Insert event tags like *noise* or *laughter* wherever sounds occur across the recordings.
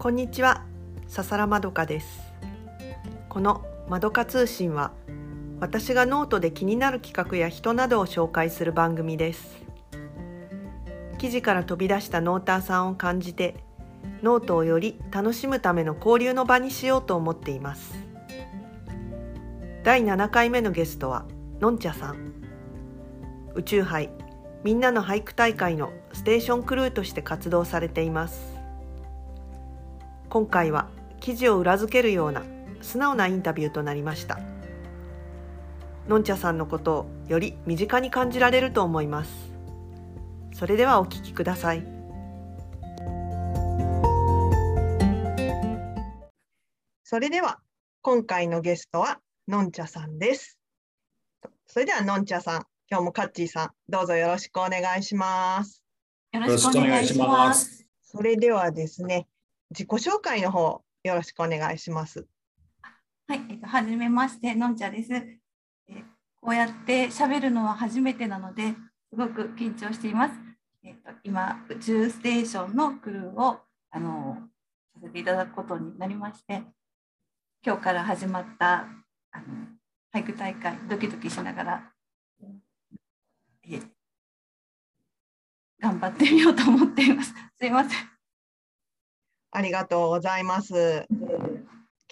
こんにちは、笹良まどかです。このまどか通信は、私がノートで気になる企画や人などを紹介する番組です。記事から飛び出したノーターさんを感じて、ノートをより楽しむための交流の場にしようと思っています。第7回目のゲストは、のんちゃさん。宇宙杯みんなの俳句大会のステーションクルーとして活動されています今回は記事を裏付けるような素直なインタビューとなりました。のんちゃさんのことをより身近に感じられると思います。それではお聞きください。それでは今回のゲストはのんちゃさんです。それではのんちゃさん今日もカッチーさん、どうぞよろしくお願いします。よろしくお願いします。それではですね、自己紹介の方、よろしくお願いします。はい、えっと、はじめまして、のんちゃです。えこうやって喋るのは初めてなので、すごく緊張しています。えっと、今、宇宙ステーションのクルーを、あの、させていただくことになりまして、今日から始まった、あの、俳句大会、ドキドキしながら、え頑張ってみようと思っています。すいません。ありがとうございます。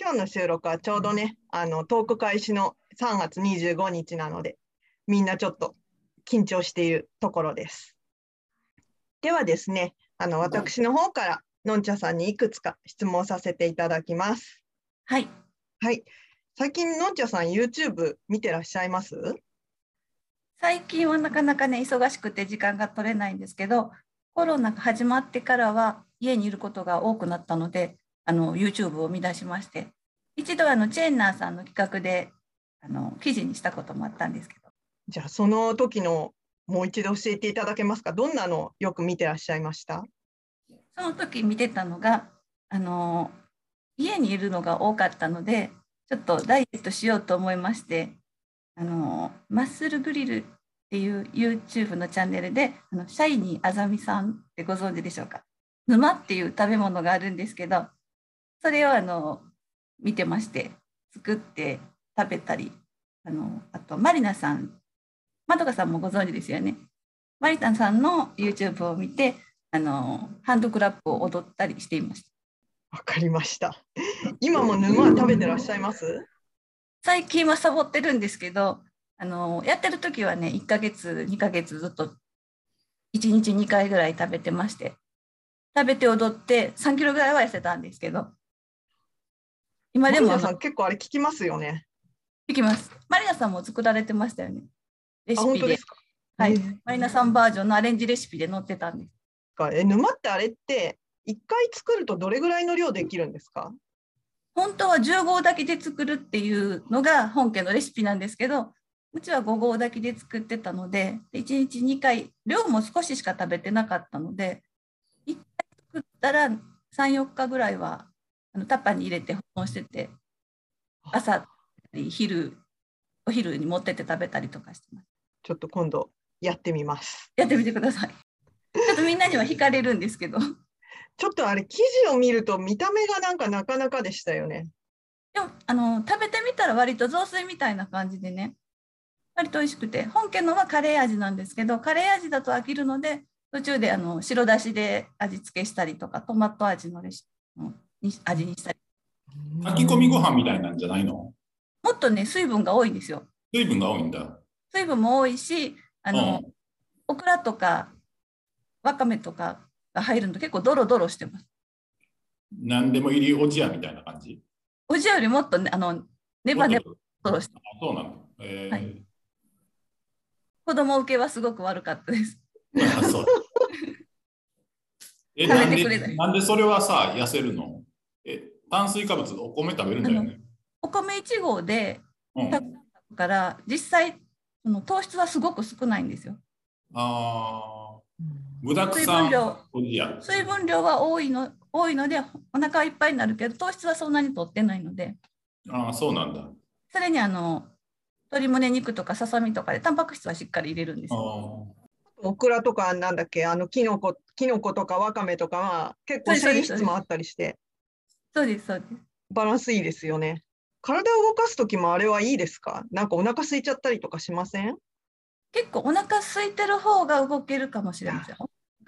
今日の収録はちょうどね、あのトーク開始の3月25日なので、みんなちょっと緊張しているところです。ではですね、あの私の方からのんちゃさんにいくつか質問させていただきます。はい。はい。最近のんちゃさん YouTube 見てらっしゃいます？最近はなかなかね忙しくて時間が取れないんですけどコロナが始まってからは家にいることが多くなったのであの YouTube を見出しまして一度あのチェーンナーさんの企画であの記事にしたこともあったんですけど。じゃあその時のもう一度教えていただけますか？どんなのよく見てらっしゃいました？その時見てたのがあの家にいるのが多かったのでちょっとダイエットしようと思いましてあのマッスルグリルっていう YouTube のチャンネルであのシャイニーあざみさんってご存知でしょうか？沼っていう食べ物があるんですけどそれをあの見てまして作って食べたりあのあとマリナさんまどかさんもご存知ですよね。マリナさんの YouTube を見てあのハンドクラップを踊ったりしていました。わかりました。今も沼は食べてらっしゃいます？最近はサボってるんですけどあのやってる時はね1ヶ月2ヶ月ずっと1日2回ぐらい食べてまして食べて踊って3キロぐらいは痩せたんですけど。今でも結構あれ聞きますよね。いきます。マリナさんも作られてましたよね。レあシピで。すか？はい。えー。マリナさんバージョンのアレンジレシピで載ってたんです。かえ沼ってあれって一回作るとどれぐらいの量できるんですか？本当は10合炊きで作るっていうのが本家のレシピなんですけどうちは5合炊きで作ってたので1日2回量も少ししか食べてなかったので1回作ったら34日ぐらいはあのタッパーに入れて保存してて朝昼お昼に持ってって食べたりとかしてます。ちょっと今度やってみます。やってみてください。ちょっとみんなには惹かれるんですけど。ちょっとあれ記事を見ると見た目がなんかなかなかでしたよね。でもあの食べてみたら割と雑炊みたいな感じでね。割と美味しくて。本家のはカレー味なんですけどカレー味だと飽きるので途中であの白だしで味付けしたりとかトマト味のレシピに味にしたり。炊き込みご飯みたいなんじゃないの？もっとね水分が多いんですよ。水分が多いんだ。水分も多いしあの、うん。オクラとかわかめとかが入るのと結構ドロドロしてます。何でも入りおじやみたいな感じ？おじやよりもっとねあのネバネバドロしてあそうなんだ。えー。はい。子供受けはすごく悪かったです。あそう *laughs* なんでなんでそれはさ、痩せるの？え炭水化物、お米食べるんだよね。お米1合でうん、だから実際その糖質はすごく少ないんですよ。ああ、具だく水さん分量。水分量は多いの多いのでお腹はいっぱいになるけど糖質はそんなに取ってないのでああ、そうなんだ。それにあの鶏胸肉とかささみとかでタンパク質はしっかり入れるんですあよ。ーオクラとかなんだっけ？あのキノコキノコとかわかめとかは結構繊維質もあったりしてそうです、そうです。バランスいいですよね。体を動かす時もあれはいいですか？なんかお腹空いちゃったりとかしません？結構お腹空いてる方が動けるかもしれません。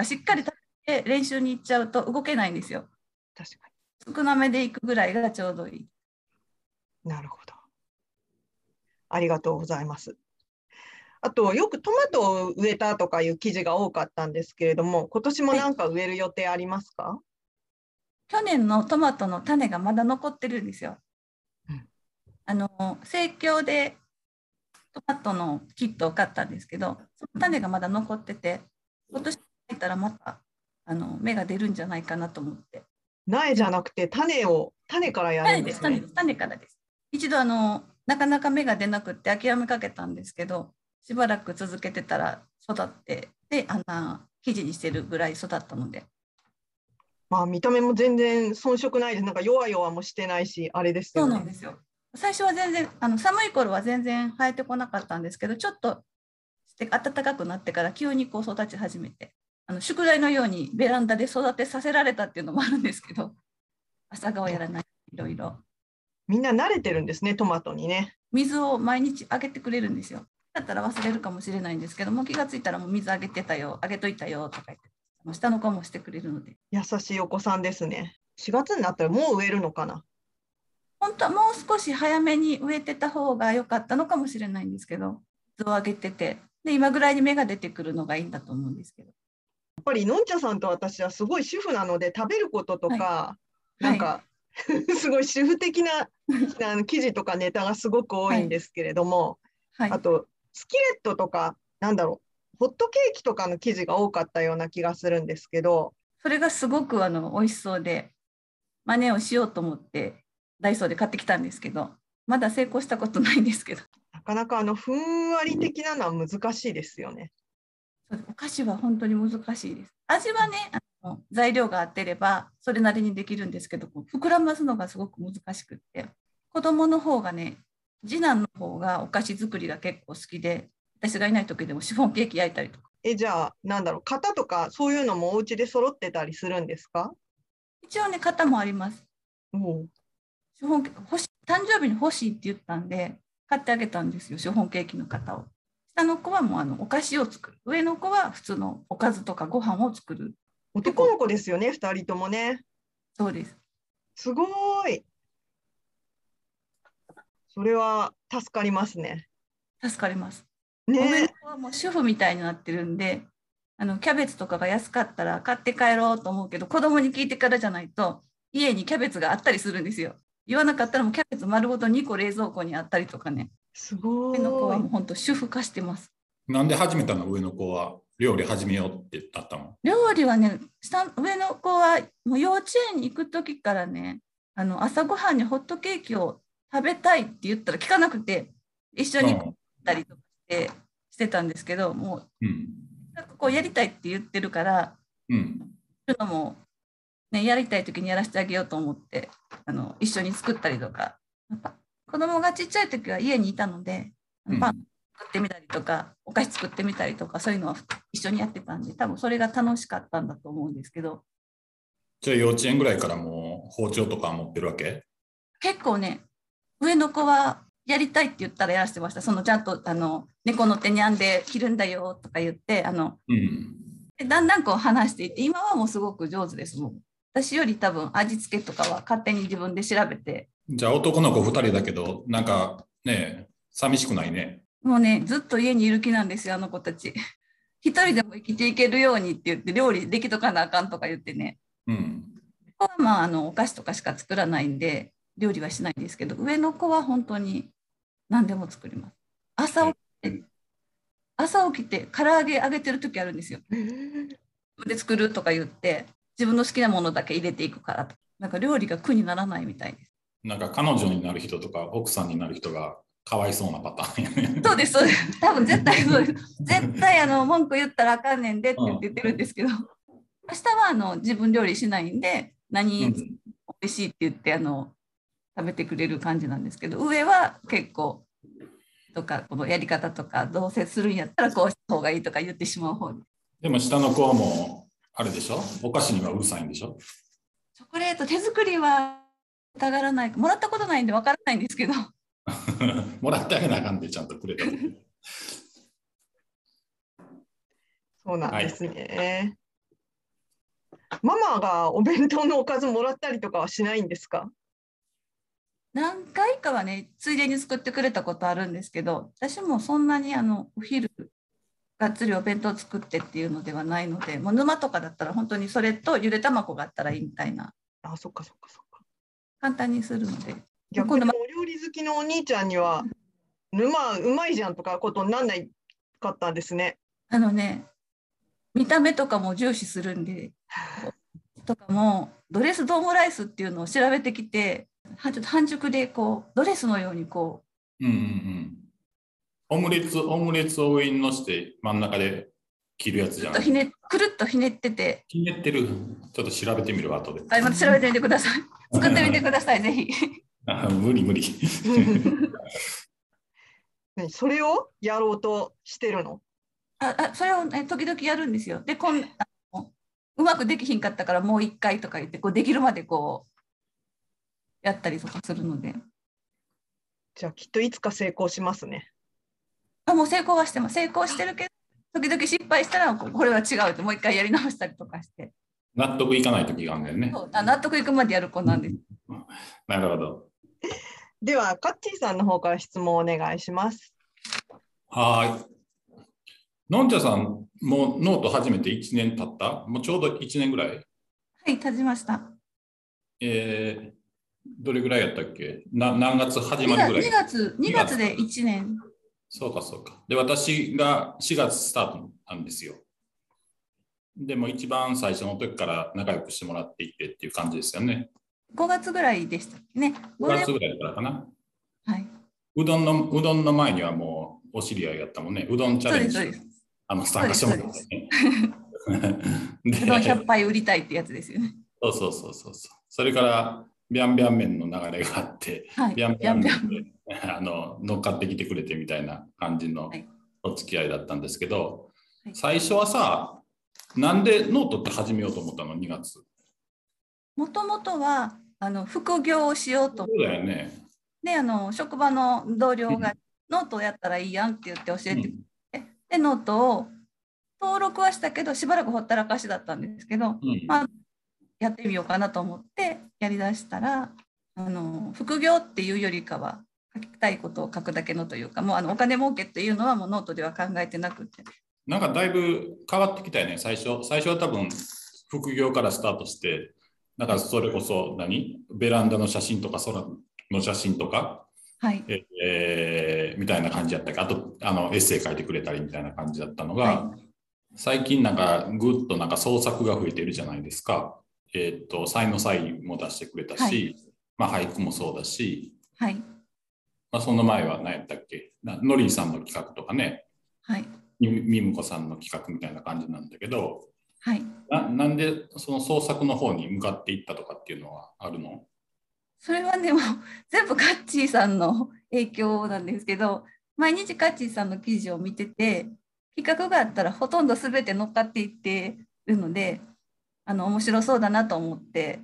しっかり食べて練習に行っちゃうと動けないんですよ。確か少なめで行くぐらいがちょうどいい。に。なるほど。ありがとうございます。あと、よくトマトを植えたとかいう記事が多かったんですけれども、今年もなんか植える予定ありますか、去年のトマトの種がまだ残ってるんですよ。うんあの生協でトマトのキットを買ったんですけど、その種がまだ残ってて、今年入ったらまたあの芽が出るんじゃないかなと思って。苗じゃなくて種を、種からやるんですすね種で。す、種からです。一度あのなかなか芽が出なくって諦めかけたんですけど、しばらく続けてたら育って、で、あの生地にしてるぐらい育ったので、まあ見た目も全然遜色ないです。なんか弱々もしてないし、あれですね。うなんですよ。最初は全然あの寒い頃は全然生えてこなかったんですけどちょっとして暖かくなってから急にこう育ち始めてあの宿題のようにベランダで育てさせられたっていうのもあるんですけど朝顔やらないいろいろみんな慣れてるんですね、トマトにね。水を毎日あげてくれるんですよ。だったら忘れるかもしれないんですけどもう気がついたらもう水あげてたよあげといたよとか言って下の子もしてくれるので優しいお子さんですね。4月になったらもう植えるのかな？本当はもう少し早めに植えてた方が良かったのかもしれないんですけど水をあげててで今ぐらいに芽が出てくるのがいいんだと思うんですけど。やっぱりのんちゃさんと私はすごい主婦なので食べることとか、なんか、*laughs* すごい主婦的なあの記事とかネタがすごく多いんですけれども、はい、あとスキレットとかなんだろうホットケーキとかの記事が多かったような気がするんですけどそれがすごくあの美味しそうで真似をしようと思ってダイソーで買ってきたんですけどまだ成功したことないんですけどなかなかあのふんわり的なのは難しいですよね。お菓子は本当に難しいです味はねあの材料が合ってればそれなりにできるんですけどこう膨らますのがすごく難しくって子供の方がね次男の方がお菓子作りが結構好きで私がいない時でもシフォンケーキ焼いたりとか。えじゃあなんだろう型とかそういうのもお家で揃ってたりするんですか？一応ね型もあります。おう。シフォンケーキ欲し誕生日に欲しいって言ったんで買ってあげたんですよシフォンケーキの型を。下の子はもうあのお菓子を作る。上の子は普通のおかずとかご飯を作る。男の子ですよね2人ともね。そうです。すごーい。それは助かりますね。助かります。上のね子はもう主婦みたいになってるんであのキャベツとかが安かったら買って帰ろうと思うけど子供に聞いてからじゃないと家にキャベツがあったりするんですよ。言わなかったらもうキャベツ丸ごと2個冷蔵庫にあったりとかね。すご上の子はもう。本当主婦化してます。なんで始めたの？上の子は料理始めようってなったの？料理はね下上の子はもう幼稚園に行く時からねあの朝ごはんにホットケーキを食べたいって言ったら聞かなくて一緒に行ったりとかしてしてたんですけどもううん。なんかこうやりたいって言ってるからうん。そういうのも、ね、やりたい時にやらせてあげようと思ってあの一緒に作ったりとか。子供がちっちゃい時は家にいたのでパン作ってみたりとか、お菓子作ってみたりとかそういうのは一緒にやってたんで多分それが楽しかったんだと思うんですけど。じゃあ幼稚園ぐらいからもう包丁とか持ってるわけ？結構ね上の子はやりたいって言ったらやらせてましたそのちゃんとあの猫の手に編んで切るんだよとか言ってあのうん。でだんだんこう話していって今はもうすごく上手ですもん私より多分味付けとかは勝手に自分で調べてじゃあ男の子2人だけど、なんかね、寂しくないね。もうねずっと家にいる気なんですよあの子たち *laughs* 一人でも生きていけるようにって言って料理できとかなあかんとか言ってねうん。子はまああのお菓子とかしか作らないんで料理はしないんですけど上の子は本当に何でも作ります。朝起きて朝起きて唐揚げ揚げてる時あるんですよ。えー。で作るとか言って自分の好きなものだけ入れていくからと。なんか料理が苦にならないみたいです。なんか彼女になる人とか奥さんになる人がかわいそうなパターン。そうですそうです。*laughs* 多分絶対そうです。絶対あの文句言ったらあかんねんでって言ってるんですけど。明日はあの自分料理しないんで何うん。美味しいって言ってあの食べてくれる感じなんですけど上は結構とかこのやり方とかどうせするんやったらこうした方がいいとか言ってしまう方に。でも下の子はもう、あれでしょ？お菓子にはうるさいんでしょ？チョコレート手作りはたがらない。もらったことないんでわからないんですけど。*laughs* もらってあげなあかんで、ちゃんとくれた時。*laughs* そうなんですね。ママがお弁当のおかずもらったりとかはしないんですか？何回かはねついでに作ってくれたことあるんですけど私もそんなにあのお昼がっつりお弁当作ってっていうのではないのでもう沼とかだったら本当にそれとゆで卵があったらいいみたいなあ、そっかそっかそっか。簡単にするので逆にお料理好きのお兄ちゃんには、沼うまいじゃんとかことになんないかったんですね。あのね見た目とかも重視するんで *laughs* とかもドレスドームライスっていうのを調べてきてはちょっと半熟でこうドレスのようにこうんうんうん。オムレツ、オムレツを上にのして真ん中で切るやつじゃないうちょっとひねくるっとひねっててひねってる。ちょっと調べてみるわ、後で。はいまた調べてみてください *laughs* 作ってみてくださいぜひ。あ無理無理。ね *laughs* それをやろうとしてるの？ああそれを、ね、時々やるんですよ。でこんあのうまくできひんかったからもう一回とか言ってこうできるまでこうやったりとかするのでじゃあきっといつか成功しますね。あもう成功はしてます成功してるけど時々失敗したらこれは違うってもう一回やり直したりとかして納得いかない時があるんだよね。そうあ納得いくまでやる子なんです。なるほど。では、カッチーさんの方から質問をお願いします。はーい。のんちゃさん、もうノート始めて1年経った？もうちょうど1年ぐらい？はい立ちました。えー、どれぐらいやったっけ？な何月始ま2るぐらい？月 ,2 月で1年そうかそうか。で、私が4月スタートなんですよ。でも一番最初の時から仲良くしてもらっていてっていう感じですよね。5月ぐらいでしたっけね。5月ぐらいからかな。はい、うどんのうどんの前にはもうお知り合いやったもんね。うどんチャレンジあの参加してもらってね。で *laughs* うどん100杯売りたいってやつですよね。そうそうそうそうそう。それからビャンビャン麺の流れがあって、はい。ビャンビャン麺であの乗っかってきてくれてみたいな感じのはいお付き合いだったんですけど、はい最初はさ、なんでノートって始めようと思ったの ?2 月。もともとはあの副業をしようとそうだよね。であの職場の同僚がノートをやったらいいやんって言って教えてくれて、でノートを登録はしたけどしばらくほったらかしだったんですけどうんまあやってみようかなと思ってやりだしたらあの副業っていうよりかは書きたいことを書くだけのというかもうあのお金儲けっていうのはもうノートでは考えてなくて。なんかだいぶ変わってきたよね、最初。最初は多分副業からスタートして、なんかそれこそ何？ベランダの写真とか空の写真とか、はい。ええーみたいな感じだったけ？どあとあのエッセイ書いてくれたりみたいな感じだったのが、は最近なんかぐっとなんか創作が増えてるじゃないですか。えーっと才の才も出してくれたし、はい。まあ、俳句もそうだし、はい。まあ、その前は何やったっけ？なノリーさんの企画とかね。はい。みみむこさんの企画みたいな感じなんだけどはい。ななんでその創作の方に向かっていったとかっていうのはあるの？それはでも *laughs* 全部カッチーさんの影響なんですけど毎日カッチーさんの記事を見てて企画があったらほとんど全て乗っかっていってるのであの面白そうだなと思って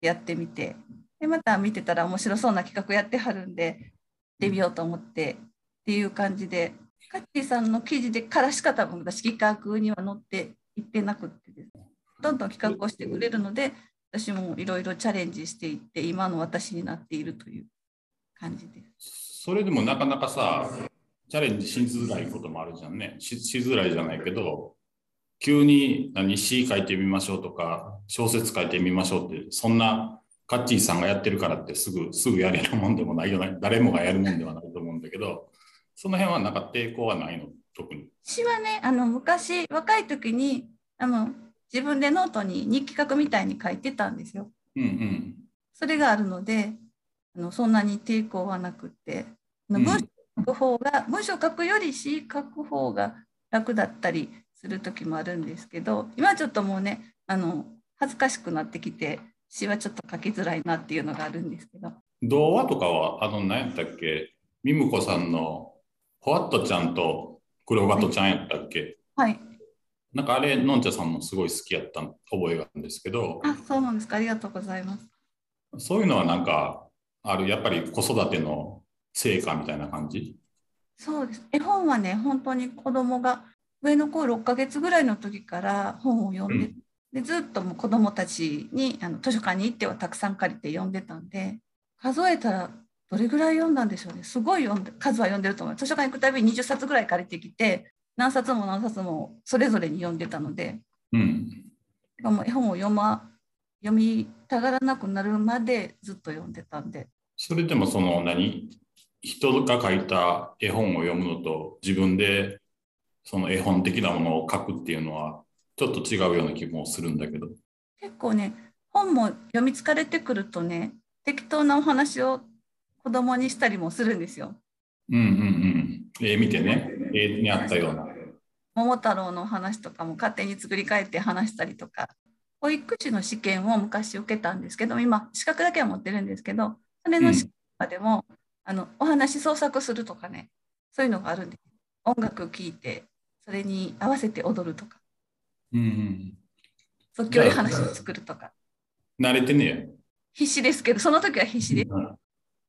やってみてでまた見てたら面白そうな企画やってはるんでやってみようと思ってっていう感じでカッチーさんの記事でからしか多分私企画には載っていってなくってですねどんどん企画をしてくれるので私もいろいろチャレンジしていって今の私になっているという感じです。それでもなかなかさチャレンジしづらいこともあるじゃんねししづらいじゃないけど急に何詩書いてみましょうとか小説書いてみましょうってそんなカッチーさんがやってるからってすぐすぐやれるもんでもないよね誰もがやるもんではないと思うんだけどその辺はなんか抵抗はないの？特に。私はねあの昔若い時にあの自分でノートに日記書くみたいに書いてたんですよ。うんうんそれがあるのであのそんなに抵抗はなくって文章書く方が、文章書くより詩書く方が楽だったりする時もあるんですけど今ちょっともうねあの恥ずかしくなってきて詩はちょっと書きづらいなっていうのがあるんですけど。童話とかはあの何やったっけ？ミムコさんのホワットちゃんと黒ガトちゃんやったっけ、はい。なんかあれのんちゃさんもすごい好きやった覚えがあるんですけど。あそうなんですか。ありがとうございます。そういうのはなんか、ある、やっぱり子育ての成果みたいな感じ？そうです。絵本はね、本当に子供が上の子6ヶ月ぐらいの時から本を読んで、うんでずっともう子供たちにあの図書館に行ってはたくさん借りて読んでたんで、数えたらどれぐらい読んだんでしょうね。すごい読んで数は読んでると思う。図書館行くたびに20冊ぐらい借りてきて、何冊も何冊もそれぞれに読んでたので、うん。も絵本を読ま読みたがらなくなるまでずっと読んでたんで、それでもその何？人が書いた絵本を読むのと自分でその絵本的なものを書くっていうのはちょっと違うような気もするんだけど。結構ね本も読み疲れてくるとね適当なお話を子供にしたりもするんですよ。うんうんうん。絵見てね、絵にあったような。桃太郎のお話とかも勝手に作り変えて話したりとか保育士の試験を昔受けたんですけど今資格だけは持ってるんですけどそれの試験でも、あのお話創作するとかねそういうのがあるんです音楽聴いてそれに合わせて踊るとかうんうん。即興で話を作るとか慣れてね必死ですけどその時は必死でうん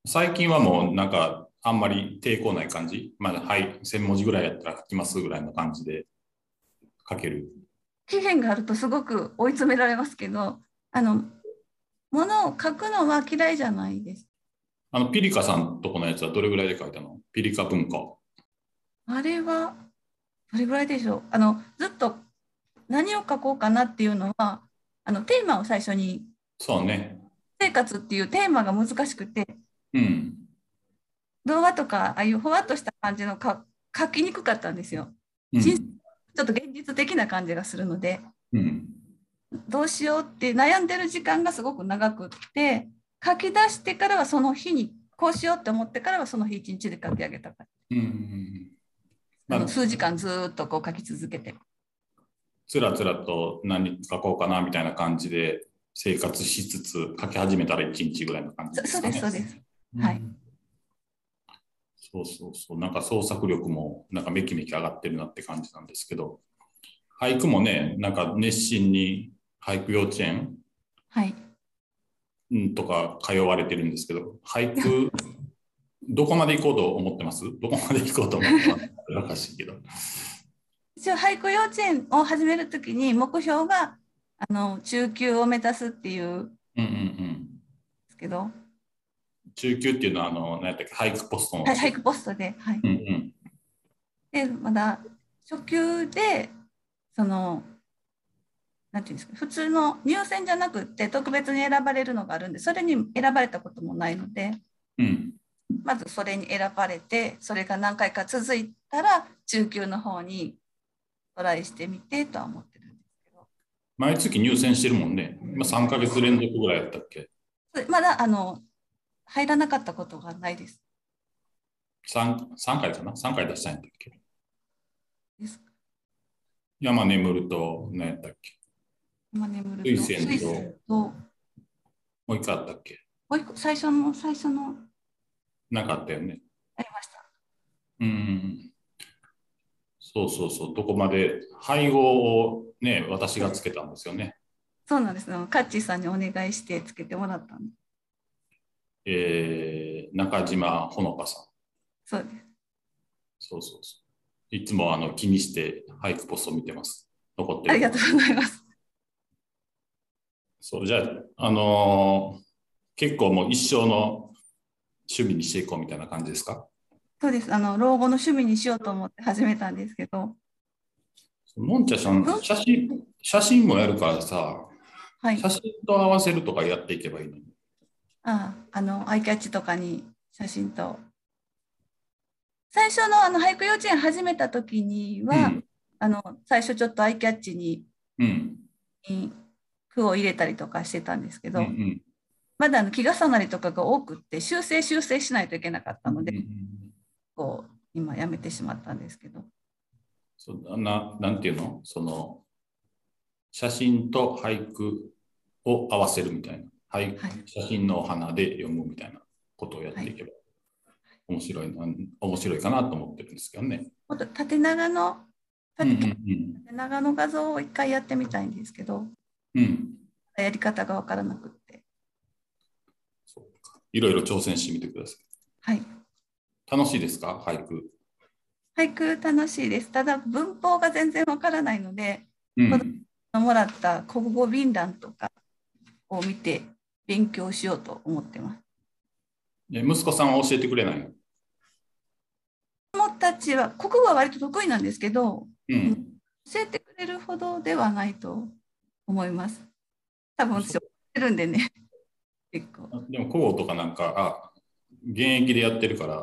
最近はもうなんかあんまり抵抗ない感じ？まあ、はい、1000文字ぐらいやったら書きますぐらいの感じで書ける。期限があるとすごく追い詰められますけどあのものを書くのは嫌いじゃないです。あの、ピリカさんとこのやつはどれぐらいで書いたの？ピリカ文化。あれはどれぐらいでしょうあのずっと何を書こうかなっていうのはあのテーマを最初にそうね。生活っていうテーマが難しくてうん。動画とかああいうふわっとした感じのか書きにくかったんですよ。うん人ちょっと現実的な感じがするのでうん。どうしようって悩んでる時間がすごく長くって書き出してからはその日にこうしようって思ってからはその日一日で書き上げたからうんあ数時間ずーっとこう書き続けて。つらつらと何書こうかなみたいな感じで生活しつつ書き始めたら1日ぐらいの感じそそうですそうです。うん。はい。そうそうそう。なんか創作力もなんかめきめき上がってるなって感じなんですけど、俳句もね、なんか熱心に俳句幼稚園はい。うんとか通われてるんですけど、俳句、*laughs* どこまで行こうと思ってます？どこまで行こうと思ってます？おかしいけど。一応俳句幼稚園を始めるときに目標があの中級を目指すっていうんうんうん。ですけど、中級っていうのは、あの、何やったっけ、俳句ポストの。はい、俳句ポストで、はい、うんうん。でまだ初級でそのなんていうんですか？普通の入選じゃなくって特別に選ばれるのがあるんでそれに選ばれたこともないのでうん。まずそれに選ばれてそれが何回か続いたら中級の方にトライしてみてとは思ってるんですけど。毎月入選してるもんね。今3ヶ月連続ぐらいやったっけ？まだあの入らなかったことがないです。3, 3回かな ?3 回出したんやっけ？です山眠ると、何やったっけ？今眠ると水仙と。水仙と。もう一回あったっけ？もう一個最初の最初のなかったよね。ありました。うん。そうそうそう。どこまで配合をね、私がつけたんですよね。そうなんです。あのカッチーさんにお願いしてつけてもらったんで。えー、中島ほのかさん。そうです。そうそうそう。いつもあの気にして俳句ポスト見てます。残ってる。ありがとうございます。そう、じゃあ、あのー結構もう一生の趣味にしていこうみたいな感じですか？そうです。あの老後の趣味にしようと思って始めたんですけど、のんちゃさん、写真、写真もやるからさ、はい。写真と合わせるとかやっていけばいいのに。ああのアイキャッチとかに写真と。最初のあの俳句幼稚園始めた時には、うんあの最初ちょっとアイキャッチにうん。に句を入れたりとかしてたんですけど、うんうんまだあの気重なりとかが多くって修正修正しないといけなかったので、うんうんこう今やめてしまったんですけど。そうななんていうの？その写真と俳句を合わせるみたいな、俳はい。写真のお花で読むみたいなことをやっていけば、面白いな面白いかなと思ってるんですけどね。もっと縦長のうん縦長の画像を一回やってみたいんですけど。うん。うんやり方が分からなくいろいろ挑戦してみてください。はい。楽しいですか？俳句。俳句楽しいです。ただ文法が全然わからないので、うん。もらった国語便覧とかを見て勉強しようと思ってます。え息子さんは教えてくれないの？子供たちは国語は割と得意なんですけど、うん。教えてくれるほどではないと思います。多分私教えてるんでね。結構。でも、古語とかなんか、あ、現役でやってるから、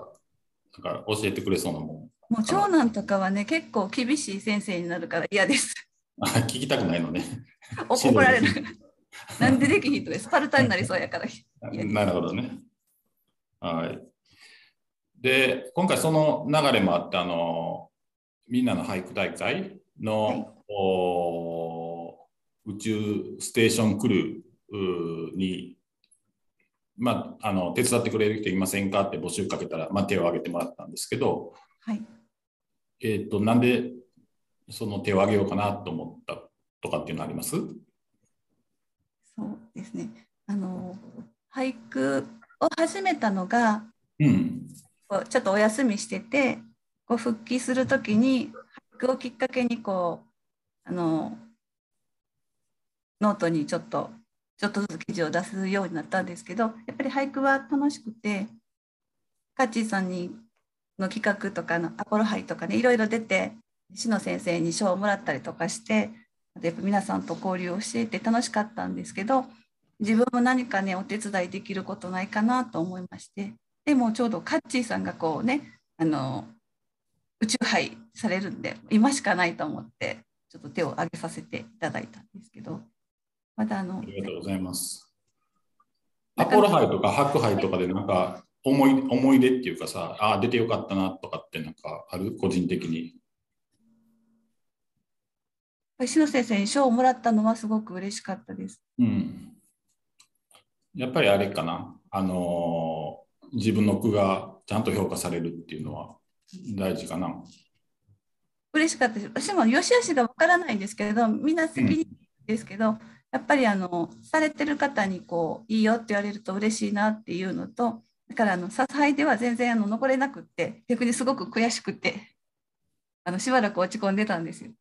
なんか教えてくれそうなもん。もう長男とかはね、結構厳しい先生になるから嫌です。あ *laughs* 聞きたくないのね。*laughs* 怒られる。なんでできひんとかスパルタになりそうやから。*laughs* なるほどね。はい。で、今回その流れもあって、あの、みんなの俳句大会の、はいお宇宙ステーションクルーに、まあ、あの手伝ってくれる人いませんかって募集かけたら、まあ、手を挙げてもらったんですけど、はい。えっ、と、なんでその手を挙げようかなと思ったとかっていうのあります？そうですね。あの俳句を始めたのがうん。ちょっとお休みしててこう復帰するときに俳句をきっかけにこうあのノートにちょっとちょっとずつ記事を出すようになったんですけどやっぱり俳句は楽しくてカッチーさんにの企画とかのアポロ杯とかねいろいろ出て篠先生に賞をもらったりとかしてやっぱ皆さんと交流をしていて楽しかったんですけど自分も何かねお手伝いできることないかなと思いましてでもちょうどカッチーさんがこうねあの宇宙杯されるんで今しかないと思ってちょっと手を挙げさせていただいたんですけど。またあのありがとうございます。アポロ杯とかハック杯とかでなんか思い思い出っていうかさ、ああ、出てよかったなとかってなんかある？個人的に。篠先生に賞をもらったのはすごく嬉しかったです。うん。やっぱりあれかな。あのー自分の句がちゃんと評価されるっていうのは大事かな。嬉しかったです。私も良し悪しがわからないんですけれど、みんな責任ですけど、やっぱりあのされてる方にこういいよって言われると嬉しいなっていうのと、だからあのさ杯では全然あの残れなくって、逆にすごく悔しくて、あのしばらく落ち込んでたんですよ。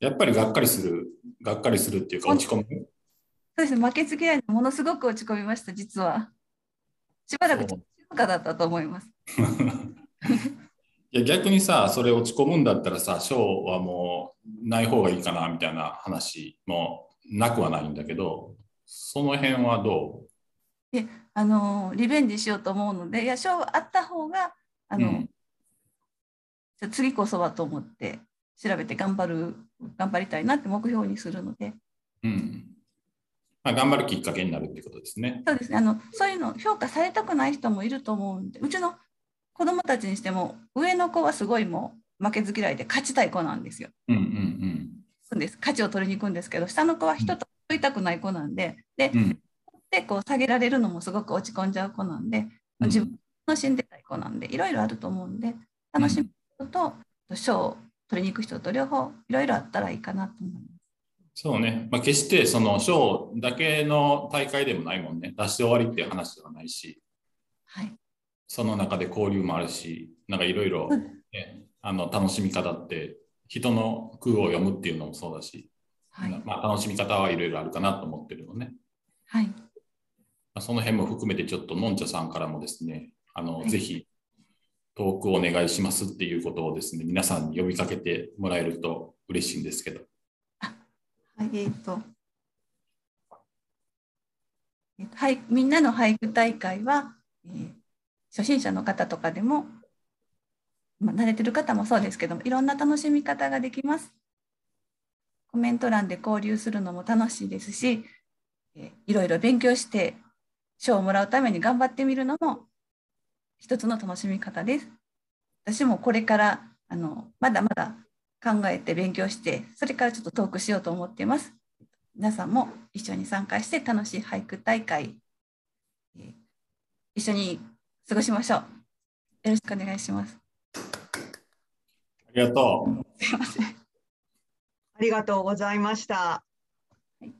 やっぱりがっかりする、がっかりするっていうか落ち込む？そうですね、負けず嫌いでものすごく落ち込みました、実は。しばらく静かだったと思います。*laughs* いや逆にさ、それ落ち込むんだったらさ、賞はもうない方がいいかなみたいな話もなくはないんだけど、その辺はどあのリベンジしようと思うので、いや、賞あった方が、あの、うん。じゃあ次こそはと思って調べて頑張る、頑張りたいなって目標にするので、ううん。まあ、頑張るきっかけになるってことですね。そうですね、あのそういうの評価されたくない人もいると思うんで、うちの子供たちにしても、上の子はすごいもう負けず嫌いで勝ちたい子なんですよ。うんうんそうです。勝ちを取りに行くんですけど、下の子は人と取りたくない子なんで、で、うん。うんでこう下げられるのもすごく落ち込んじゃう子なんで、うん。自分楽しんでたい子なんでいろいろあると思うんで楽しむ人と賞を取りに行く人と両方いろいろあったらいいかなと思います。そうね、まあ、決してその賞だけの大会でもないもんね、出して終わりっていう話ではないし、はい、その中で交流もあるし、なんかいろいろあの楽しみ方って、人の句を読むっていうのもそうだし、はい、まあ、楽しみ方はいろいろあるかなと思ってるのね。はい、まあその辺も含めてちょっとのんちゃさんからもですね、あの、はいぜひトークをお願いしますっていうことをですね、皆さんに呼びかけてもらえると嬉しいんですけど。はい、えっ、とはい、みんなの俳句大会は、えー初心者の方とかでも、まあ、慣れてる方もそうですけども、いろんな楽しみ方ができます。コメント欄で交流するのも楽しいですし、えいろいろ勉強して賞をもらうために頑張ってみるのも一つの楽しみ方です。私もこれからあのまだまだ考えて勉強して、それからちょっとトークしようと思っています。皆さんも一緒に参加して楽しい俳句大会、え一緒に過ごしましょう。よろしくお願いします。ありがとう。ありがとうございました。今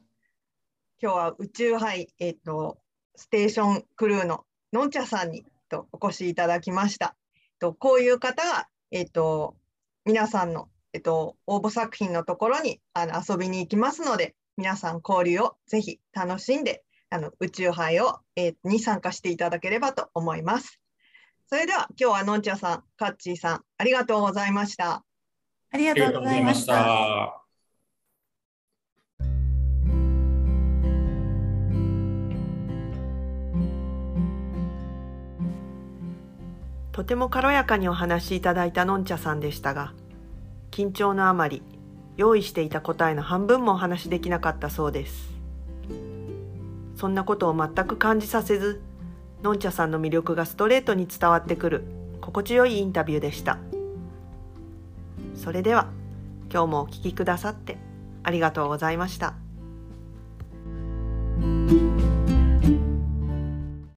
日は宇宙杯、えっ、と、ステーションクルーののんちゃさんにとお越しいただきました。とこういう方が、えっと、皆さんの、えっと、応募作品のところにあの遊びに行きますので皆さん交流をぜひ楽しんであの宇宙杯を、えーに参加していただければと思います。それでは今日はのんちゃさん、カッチーさんありがとうございました。ありがとうございまし。た。とても軽やかにお話しいただいたのんちゃさんでしたが緊張のあまり用意していた答えの半分もお話しできなかったそうですそんなことを全く感じさせずのんちゃさんの魅力がストレートに伝わってくる。心地よいインタビューでした。それでは今日もお聴きくださってありがとうございました。